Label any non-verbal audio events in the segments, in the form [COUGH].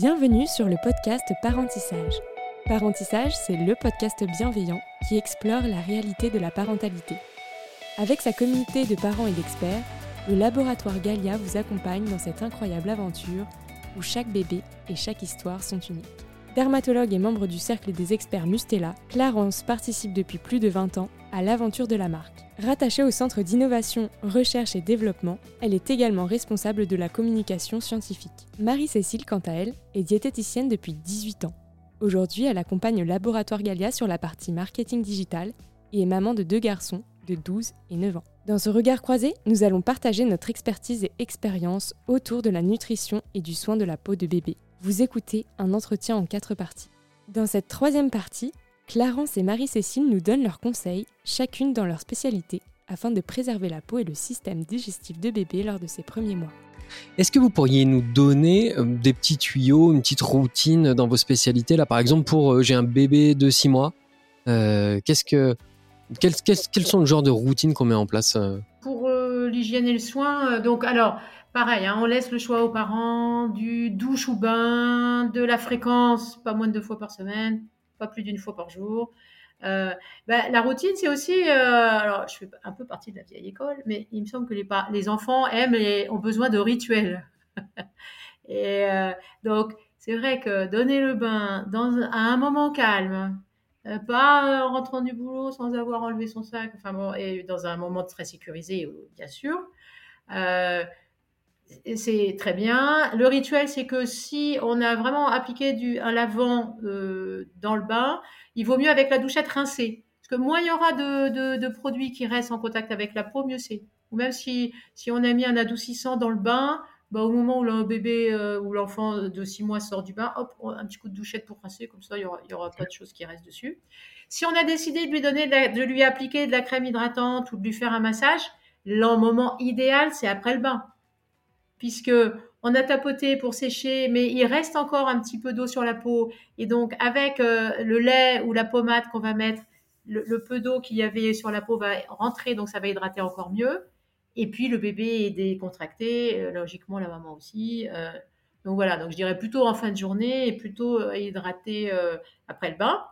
Bienvenue sur le podcast Parentissage. Parentissage, c'est le podcast bienveillant qui explore la réalité de la parentalité. Avec sa communauté de parents et d'experts, le laboratoire Galia vous accompagne dans cette incroyable aventure où chaque bébé et chaque histoire sont uniques. Dermatologue et membre du cercle des experts Mustela, Clarence participe depuis plus de 20 ans à l'aventure de la marque. Rattachée au Centre d'innovation, recherche et développement, elle est également responsable de la communication scientifique. Marie-Cécile, quant à elle, est diététicienne depuis 18 ans. Aujourd'hui, elle accompagne le Laboratoire Galia sur la partie marketing digital et est maman de deux garçons de 12 et 9 ans. Dans ce regard croisé, nous allons partager notre expertise et expérience autour de la nutrition et du soin de la peau de bébé. Vous écoutez un entretien en quatre parties. Dans cette troisième partie, Clarence et Marie-Cécile nous donnent leurs conseils, chacune dans leur spécialité, afin de préserver la peau et le système digestif de bébé lors de ses premiers mois. Est-ce que vous pourriez nous donner euh, des petits tuyaux, une petite routine dans vos spécialités Là, par exemple, pour euh, j'ai un bébé de 6 mois, euh, qu'est-ce que, quels, sont le genre de routines qu'on met en place Pour l'hygiène et le soin, donc alors, pareil, hein, on laisse le choix aux parents du douche ou bain, de la fréquence, pas moins de deux fois par semaine, pas plus d'une fois par jour. Euh, bah, la routine, c'est aussi, euh, alors je fais un peu partie de la vieille école, mais il me semble que les, les enfants aiment et ont besoin de rituels. [LAUGHS] et euh, donc, c'est vrai que donner le bain dans, à un moment calme, pas en rentrant du boulot sans avoir enlevé son sac, enfin bon, et dans un moment très sécurisé, bien sûr. C'est très bien. Le rituel, c'est que si on a vraiment appliqué du, un lavant dans le bain, il vaut mieux avec la douchette rincée. Parce que moins il y aura de, produits qui restent en contact avec la peau, mieux c'est. Ou même si, si on a mis un adoucissant dans le bain, bah, au moment où le bébé euh, ou l'enfant de 6 mois sort du bain, hop, un petit coup de douchette pour rincer, comme ça il n'y aura, y aura pas de choses qui restent dessus. Si on a décidé de lui donner, de, lui appliquer de la crème hydratante ou de lui faire un massage, le moment idéal, c'est après le bain. Puisque on a tapoté pour sécher, mais il reste encore un petit peu d'eau sur la peau. Et donc, avec euh, le lait ou la pommade qu'on va mettre, le, peu d'eau qu'il y avait sur la peau va rentrer, donc ça va hydrater encore mieux. Et puis, le bébé est décontracté, euh, logiquement, la maman aussi. Euh. donc voilà, donc je dirais plutôt en fin de journée et plutôt hydraté après le bain.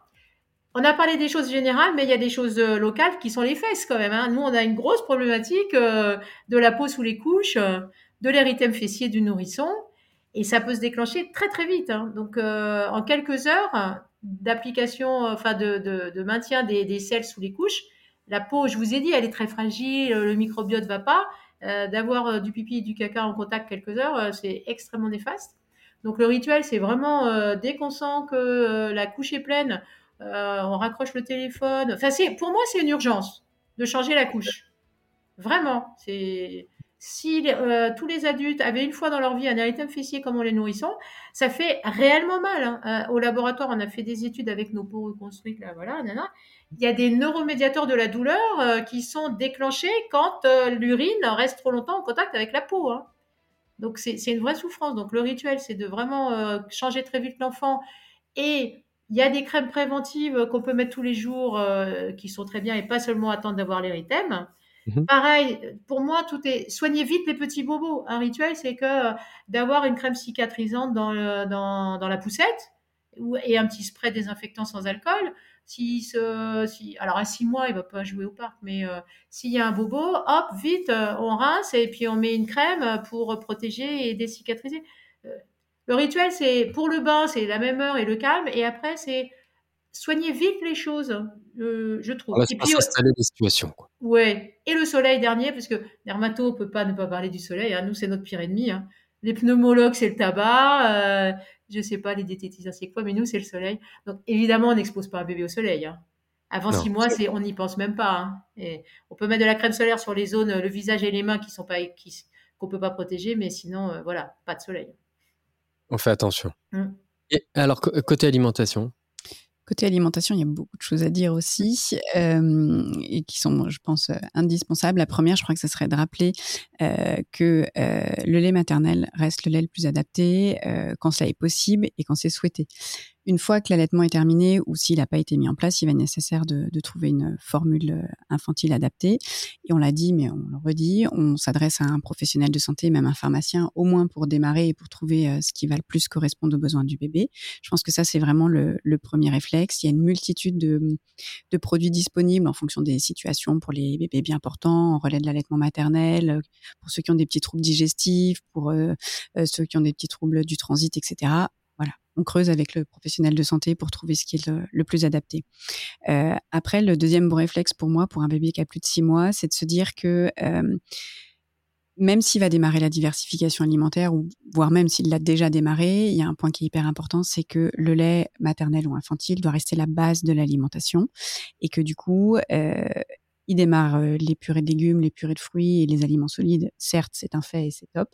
On a parlé des choses générales, mais il y a des choses locales qui sont les fesses quand même. Hein. Nous, on a une grosse problématique de la peau sous les couches de l'érythème fessier du nourrisson. Et ça peut se déclencher très très vite. Hein. Donc euh, en quelques heures d'application, enfin de, maintien des, des, sels sous les couches, la peau, je vous ai dit, elle est très fragile, le microbiote va pas. Euh, d'avoir euh, du pipi et du caca en contact quelques heures, c'est extrêmement néfaste. Donc le rituel, c'est vraiment dès qu'on sent que la couche est pleine, on raccroche le téléphone. Enfin, pour moi, c'est une urgence de changer la couche. Vraiment, c'est si euh, tous les adultes avaient une fois dans leur vie un érythème fessier comme on les nourrissons, ça fait réellement mal. Hein. Euh, au laboratoire, on a fait des études avec nos peaux reconstruites, là, voilà, Il y a des neuromédiateurs de la douleur euh, qui sont déclenchés quand l'urine reste trop longtemps en contact avec la peau. Hein. Donc c'est une vraie souffrance. Donc le rituel, c'est de vraiment changer très vite l'enfant. Et il y a des crèmes préventives qu'on peut mettre tous les jours qui sont très bien et pas seulement attendre d'avoir l'érythème. Mhm. Pareil, pour moi, tout est soignez vite les petits bobos. Un rituel, c'est que euh, d'avoir une crème cicatrisante dans, dans, dans, la poussette et un petit spray désinfectant sans alcool. Si, si, alors à six mois, il va pas jouer au parc, mais euh, s'il y a un bobo, hop, vite, euh, on rince et puis on met une crème pour protéger et décicatriser. le rituel, c'est pour le bain, c'est la même heure et le calme, et après, c'est soigner vite les choses, je trouve. et puis installer des situations. Quoi. Ouais. Et le soleil dernier, parce que dermato, on peut pas ne pas parler du soleil. Hein. Nous, c'est notre pire ennemi. Hein. Les pneumologues, c'est le tabac. Euh, je sais pas, les diététiciens, c'est quoi, mais nous, c'est le soleil. Donc, évidemment, on n'expose pas un bébé au soleil. Hein. Avant six mois, c'est, on n'y pense même pas. Et on peut mettre de la crème solaire sur les zones, le visage et les mains qui sont pas, qui, qu'on peut pas protéger, mais sinon, euh, voilà, pas de soleil. On fait attention. Mmh. Et alors, côté alimentation Côté alimentation, il y a beaucoup de choses à dire aussi euh, et qui sont, je pense, euh, indispensables. La première, je crois que ce serait de rappeler euh, que le lait maternel reste le lait le plus adapté quand cela est possible et quand c'est souhaité. Une fois que l'allaitement est terminé ou s'il n'a pas été mis en place, il va être nécessaire de, de, trouver une formule euh, infantile adaptée. Et on l'a dit, mais on le redit, on s'adresse à un professionnel de santé, même un pharmacien, au moins pour démarrer et pour trouver euh, ce qui va le plus correspondre aux besoins du bébé. Je pense que ça, c'est vraiment le, le, premier réflexe. Il y a une multitude de, de, produits disponibles en fonction des situations pour les bébés bien portants, en relais de l'allaitement maternel, pour ceux qui ont des petits troubles digestifs, pour euh, ceux qui ont des petits troubles du transit, etc on creuse avec le professionnel de santé pour trouver ce qui est le, plus adapté. Euh, après, le deuxième bon réflexe pour moi, pour un bébé qui a plus de six mois, c'est de se dire que euh, même s'il va démarrer la diversification alimentaire, ou voire même s'il l'a déjà démarré, il y a un point qui est hyper important, c'est que le lait maternel ou infantile doit rester la base de l'alimentation et que du coup, euh, il démarre euh, les purées de légumes, les purées de fruits et les aliments solides. Certes, c'est un fait et c'est top,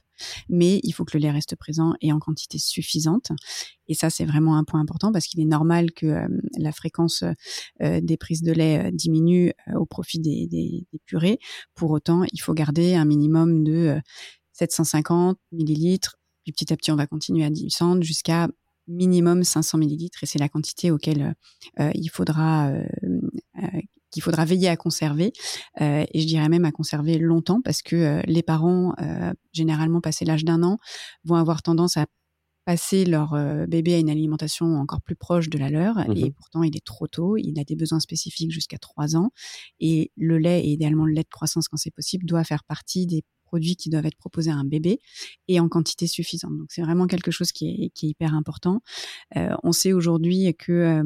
mais il faut que le lait reste présent et en quantité suffisante. Et ça, c'est vraiment un point important parce qu'il est normal que euh, la fréquence euh, des prises de lait diminue au profit des, des, purées. Pour autant, il faut garder un minimum de 750 millilitres. Puis petit à petit, on va continuer à descendre jusqu'à minimum 500 millilitres et c'est la quantité auquel il faudra qu'il faudra veiller à conserver, euh, et je dirais même à conserver longtemps, parce que euh, les parents, euh, généralement passé l'âge d'un an, vont avoir tendance à passer leur bébé à une alimentation encore plus proche de la leur, mmh et pourtant il est trop tôt, il a des besoins spécifiques jusqu'à trois ans, et le lait, et idéalement le lait de croissance quand c'est possible, doit faire partie des produits qui doivent être proposés à un bébé et en quantité suffisante. Donc c'est vraiment quelque chose qui est, qui est hyper important. on sait aujourd'hui que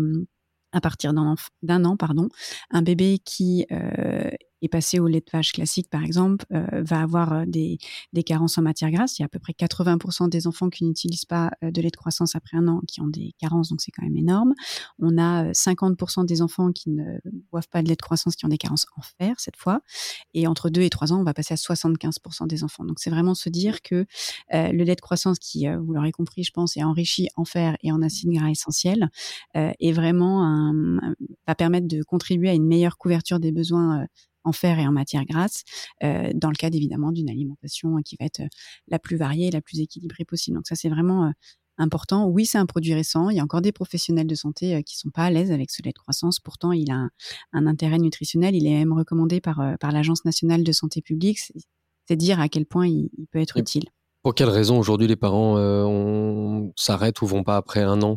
à partir d'un an, pardon, un bébé qui euh, est passé au lait de vache classique, par exemple, euh, va avoir euh, des, des, carences en matière grasse. Il y a à peu près 80% des enfants qui n'utilisent pas euh, de lait de croissance après un an qui ont des carences, donc c'est quand même énorme. On a 50% des enfants qui ne boivent pas de lait de croissance qui ont des carences en fer cette fois. Et entre 2 et 3 ans, on va passer à 75% des enfants. Donc c'est vraiment se dire que euh, le lait de croissance qui, vous l'aurez compris, je pense, est enrichi en fer et en acides gras essentiels, est vraiment un, va permettre de contribuer à une meilleure couverture des besoins en fer et en matière grasse, euh, dans le cadre évidemment d'une alimentation qui va être euh, la plus variée et la plus équilibrée possible. Donc ça, c'est vraiment euh, important. Oui, c'est un produit récent. Il y a encore des professionnels de santé qui sont pas à l'aise avec ce lait de croissance. Pourtant, il a un, intérêt nutritionnel. Il est même recommandé par, par l'Agence nationale de santé publique. C'est dire à quel point il, peut être utile. Pour quelles raisons aujourd'hui les parents s'arrêtent ou vont pas après un an?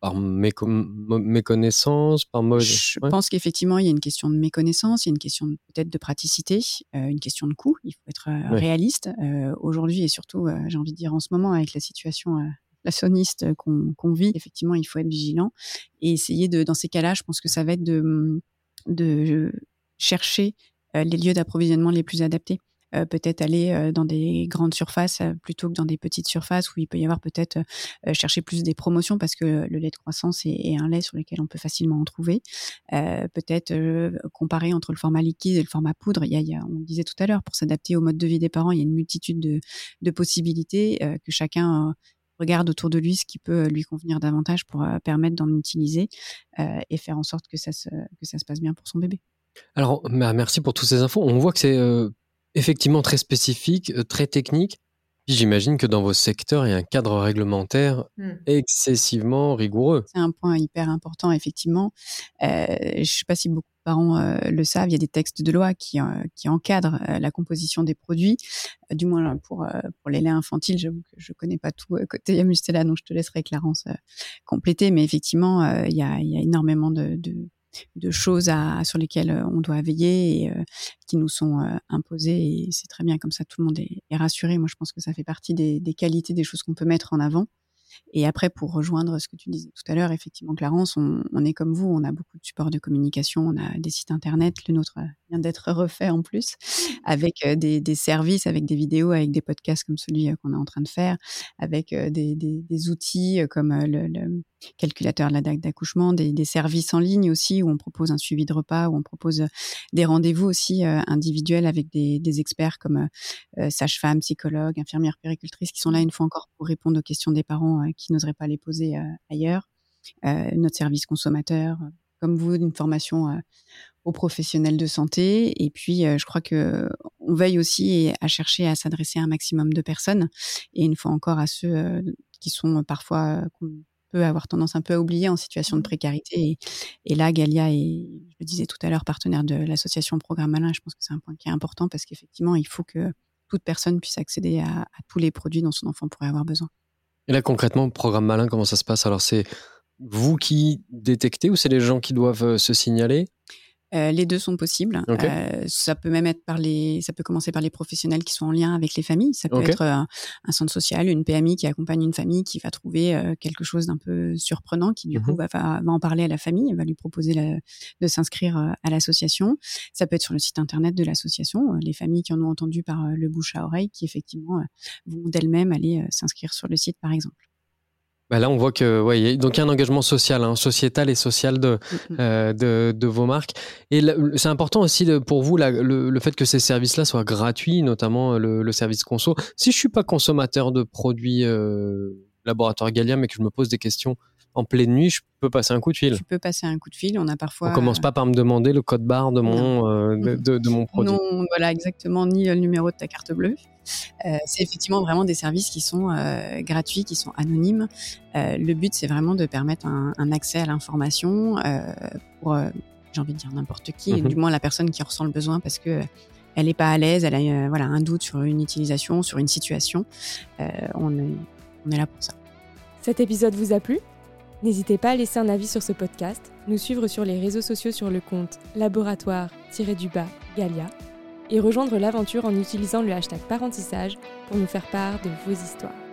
Par méconnaissance, par mode. Je pense qu'effectivement, il y a une question de méconnaissance, il y a une question peut-être de praticité, euh, une question de coût. Il faut être euh, réaliste. Euh, aujourd'hui et surtout, j'ai envie de dire en ce moment, avec la situation inflationniste qu'on vit, effectivement, il faut être vigilant et essayer de, dans ces cas-là, je pense que ça va être de, de chercher les lieux d'approvisionnement les plus adaptés. Euh, peut-être aller euh, dans des grandes surfaces euh, plutôt que dans des petites surfaces où il peut y avoir peut-être chercher plus des promotions parce que le lait de croissance est, un lait sur lequel on peut facilement en trouver. peut-être comparer entre le format liquide et le format poudre. Il y a, on disait tout à l'heure, pour s'adapter au mode de vie des parents, il y a une multitude de, possibilités que chacun regarde autour de lui ce qui peut lui convenir davantage pour permettre d'en utiliser et faire en sorte que ça, se, que ça se passe bien pour son bébé. Alors, merci pour toutes ces infos. On voit que c'est effectivement très spécifique, euh, très technique. J'imagine que dans vos secteurs, il y a un cadre réglementaire hmm. excessivement rigoureux. C'est un point hyper important, effectivement. Euh, je ne sais pas si beaucoup de parents euh, le savent, il y a des textes de loi qui, qui encadrent la composition des produits. du moins pour, pour les laits infantiles, j'avoue que je ne connais pas tout côté Yamustela, donc je te laisserai Clarence compléter. Mais effectivement, il y a, il y a énormément de, de de choses sur lesquelles euh, on doit veiller et euh, qui nous sont euh, imposées. Et c'est très bien comme ça, tout le monde est, rassuré. Moi, je pense que ça fait partie des, des qualités, des choses qu'on peut mettre en avant. Et après, pour rejoindre ce que tu disais tout à l'heure, effectivement, Clarence, on, on, est comme vous, on a beaucoup de supports de communication, on a des sites internet, le nôtre vient d'être refait en plus, avec des, des, services, avec des vidéos, avec des podcasts comme celui qu'on est en train de faire, avec des, des, des outils comme le, le calculateur de la date d'accouchement, des, services en ligne aussi où on propose un suivi de repas, où on propose des rendez-vous aussi individuels avec des, experts comme euh, sages-femmes, psychologues, infirmières, péricultrices qui sont là une fois encore pour répondre aux questions des parents qui n'oseraient pas les poser ailleurs. notre service consommateur, comme vous, une formation aux professionnels de santé. Et puis, je crois que on veille aussi à chercher à s'adresser à un maximum de personnes. Et une fois encore à ceux qui sont parfois peut avoir tendance un peu à oublier en situation de mmh. précarité. Et, là, Galia est, je le disais tout à l'heure, partenaire de l'association Programme Malin. Je pense que c'est un point qui est important parce qu'effectivement, il faut que toute personne puisse accéder à, tous les produits dont son enfant pourrait avoir besoin. Et là, concrètement, Programme Malin, comment ça se passe? Alors, c'est vous qui détectez ou c'est les gens qui doivent euh, se signaler? Euh, les deux sont possibles. Euh, ça peut même être par les, ça peut commencer par les professionnels qui sont en lien avec les familles. Ça peut être un, centre social, une PMI qui accompagne une famille qui va trouver euh, quelque chose d'un peu surprenant, qui du coup mmh va, va, en parler à la famille, va lui proposer de s'inscrire à l'association. Ça peut être sur le site internet de l'association. Les familles qui en ont entendu par le bouche à oreille, qui effectivement vont d'elles-mêmes aller s'inscrire sur le site, par exemple. Bah là, on voit que ouais, y a, donc il y a un engagement social, hein, sociétal et social de, mm, mm. euh, de, de, vos marques. Et c'est important aussi de, pour vous la, le, le, fait que ces services-là soient gratuits, notamment euh, le, le, service conso. Si je suis pas consommateur de produits euh, laboratoire Gallia, mais que je me pose des questions en pleine nuit, je peux passer un coup de fil. Tu peux passer un coup de fil. On a parfois. On commence pas par me demander le code barre de mon euh, de, de, mon produit. Non, voilà exactement, ni le numéro de ta carte bleue. Euh, c'est effectivement vraiment des services qui sont euh, gratuits, qui sont anonymes. le but, c'est vraiment de permettre un, un accès à l'information pour, j'ai envie de dire n'importe qui, mhm. du moins la personne qui ressent le besoin, parce que elle n'est pas à l'aise, elle a voilà un doute sur une utilisation, sur une situation. on est on est là pour ça. Cet épisode vous a plu? N'hésitez pas à laisser un avis sur ce podcast, nous suivre sur les réseaux sociaux sur le compte laboratoire-du-bas Galia et rejoindre l'aventure en utilisant le hashtag parentissage pour nous faire part de vos histoires.